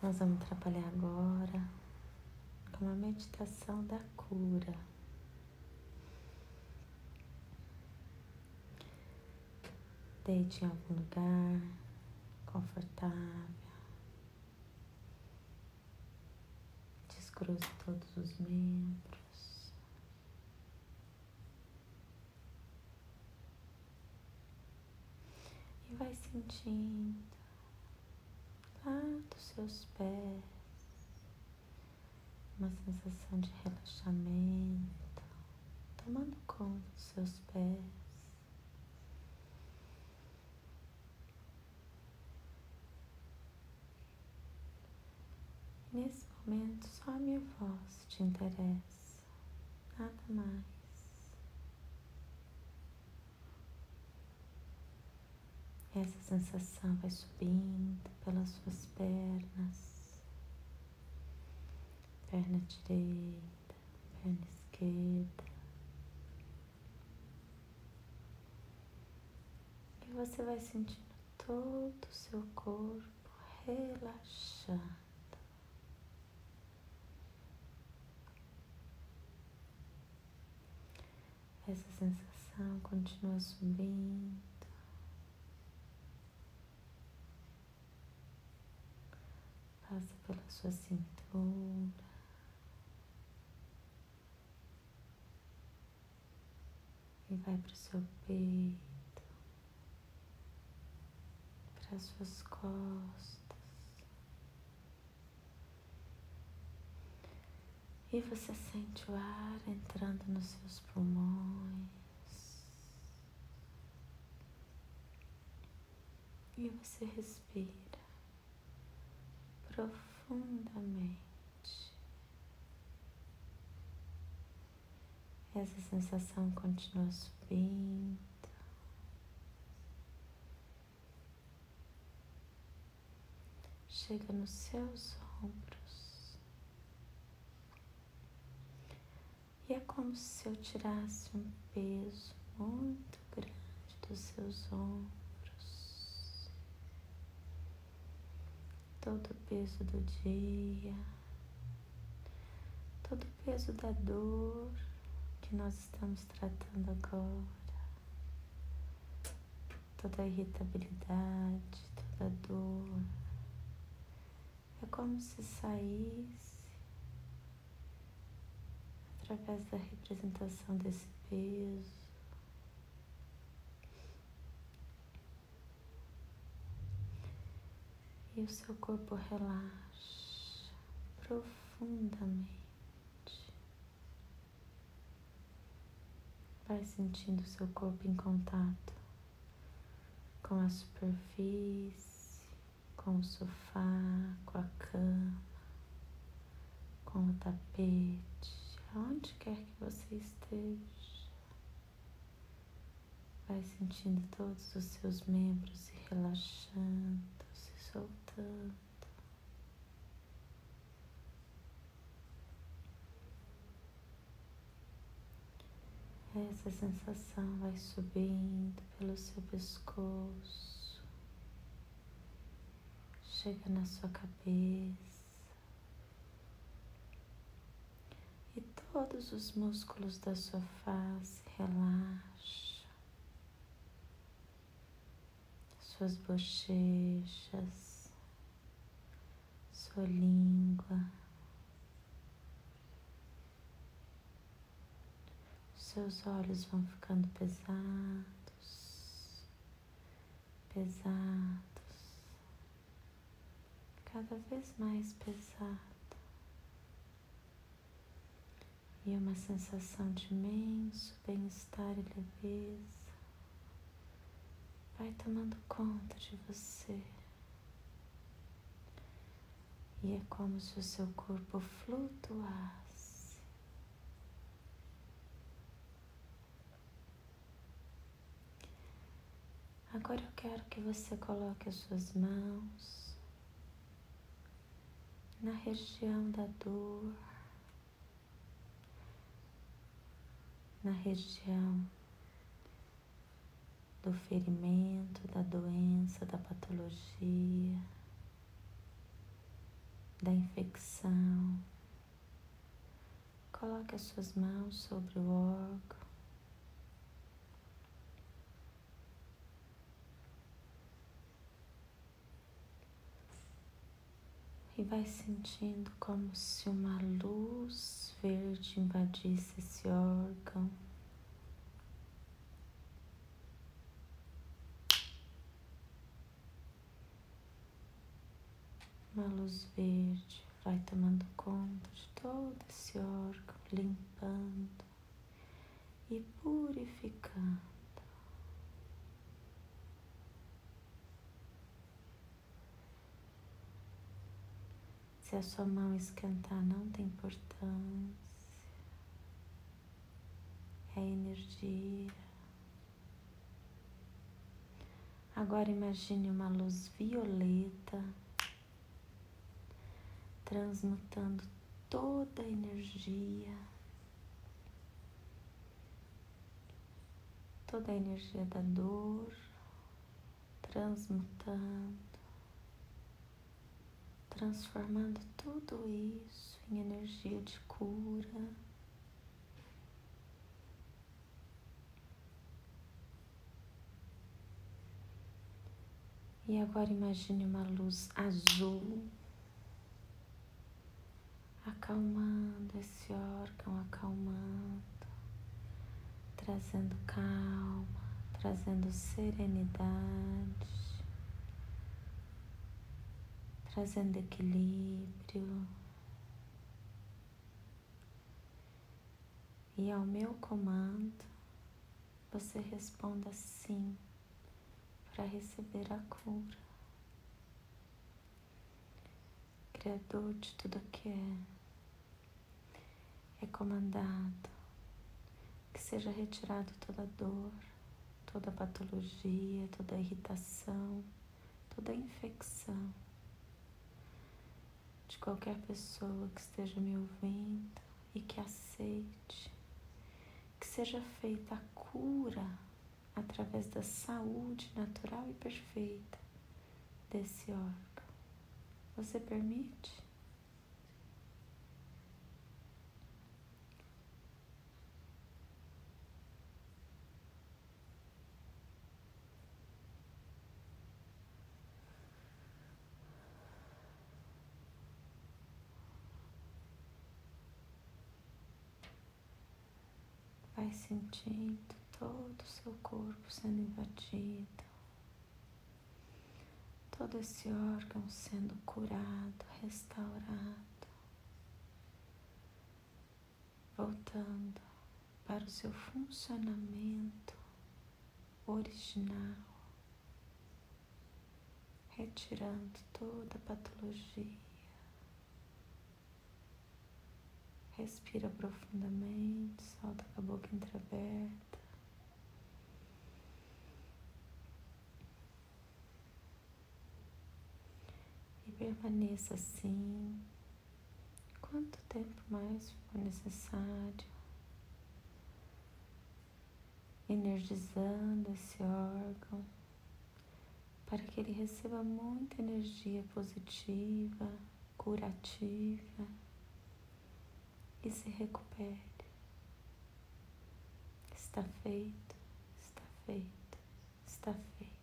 Nós vamos trabalhar agora com uma meditação da cura. Deite em algum lugar confortável. Descruze todos os membros. E vai sentindo seus pés uma sensação de relaxamento tomando conta dos seus pés. Nesse momento, só a minha voz te interessa, nada mais. Essa sensação vai subindo pelas suas pernas, perna direita, perna esquerda. E você vai sentindo todo o seu corpo relaxando. Essa sensação continua subindo. Passa pela sua cintura. E vai para o seu peito, para as suas costas. E você sente o ar entrando nos seus pulmões. E você respira profundamente. Essa sensação continua subindo. Chega nos seus ombros. E é como se eu tirasse um peso muito grande dos seus ombros, todo o peso do dia, todo o peso da dor que nós estamos tratando agora, toda a irritabilidade, toda a dor. É como se saísse através da representação desse peso. E o seu corpo relaxa profundamente. Vai sentindo o seu corpo em contato com a superfície, com o sofá, com a cama, com o tapete aonde quer que você esteja, vai sentindo todos os seus membros se relaxando, soltando. Essa sensação vai subindo pelo seu pescoço, chega na sua cabeça. Todos os músculos da sua face relaxam, suas bochechas, sua língua, seus olhos vão ficando pesados, pesados, cada vez mais pesados. e uma sensação de imenso bem-estar e leveza vai tomando conta de você. E é como se o seu corpo flutuasse. Agora eu quero que você coloque as suas mãos na região da dor. na região do ferimento, da doença, da patologia. Da infecção. Coloque as suas mãos sobre o órgão. E vai sentindo como se uma luz verde invadisse esse órgão. Uma luz verde vai tomando conta de todo esse órgão, limpando e purificando. Se a sua mão esquentar, não tem importância. É energia. Agora imagine uma luz violeta transmutando toda a energia, toda a energia da dor, transmutando, transformando tudo isso em energia de cura. E agora imagine uma luz azul acalmando esse órgão, acalmando, trazendo calma, trazendo serenidade, trazendo equilíbrio. E ao meu comando, você responda sim para receber a cura. Criador de tudo que é recomendado que seja retirado toda dor, toda patologia, toda irritação, toda infecção de qualquer pessoa que esteja me ouvindo e que aceite que seja feita a cura através da saúde natural e perfeita desse órgão. Você permite? Vai sentindo todo o seu corpo sendo invadido, todo esse órgão sendo curado, restaurado, voltando para o seu funcionamento original, retirando toda a patologia Respira profundamente, solta com a boca entreaberta. E permaneça assim, quanto tempo mais for necessário, energizando esse órgão para que ele receba muita energia positiva, curativa e se recupere. Está feito, está feito, está feito.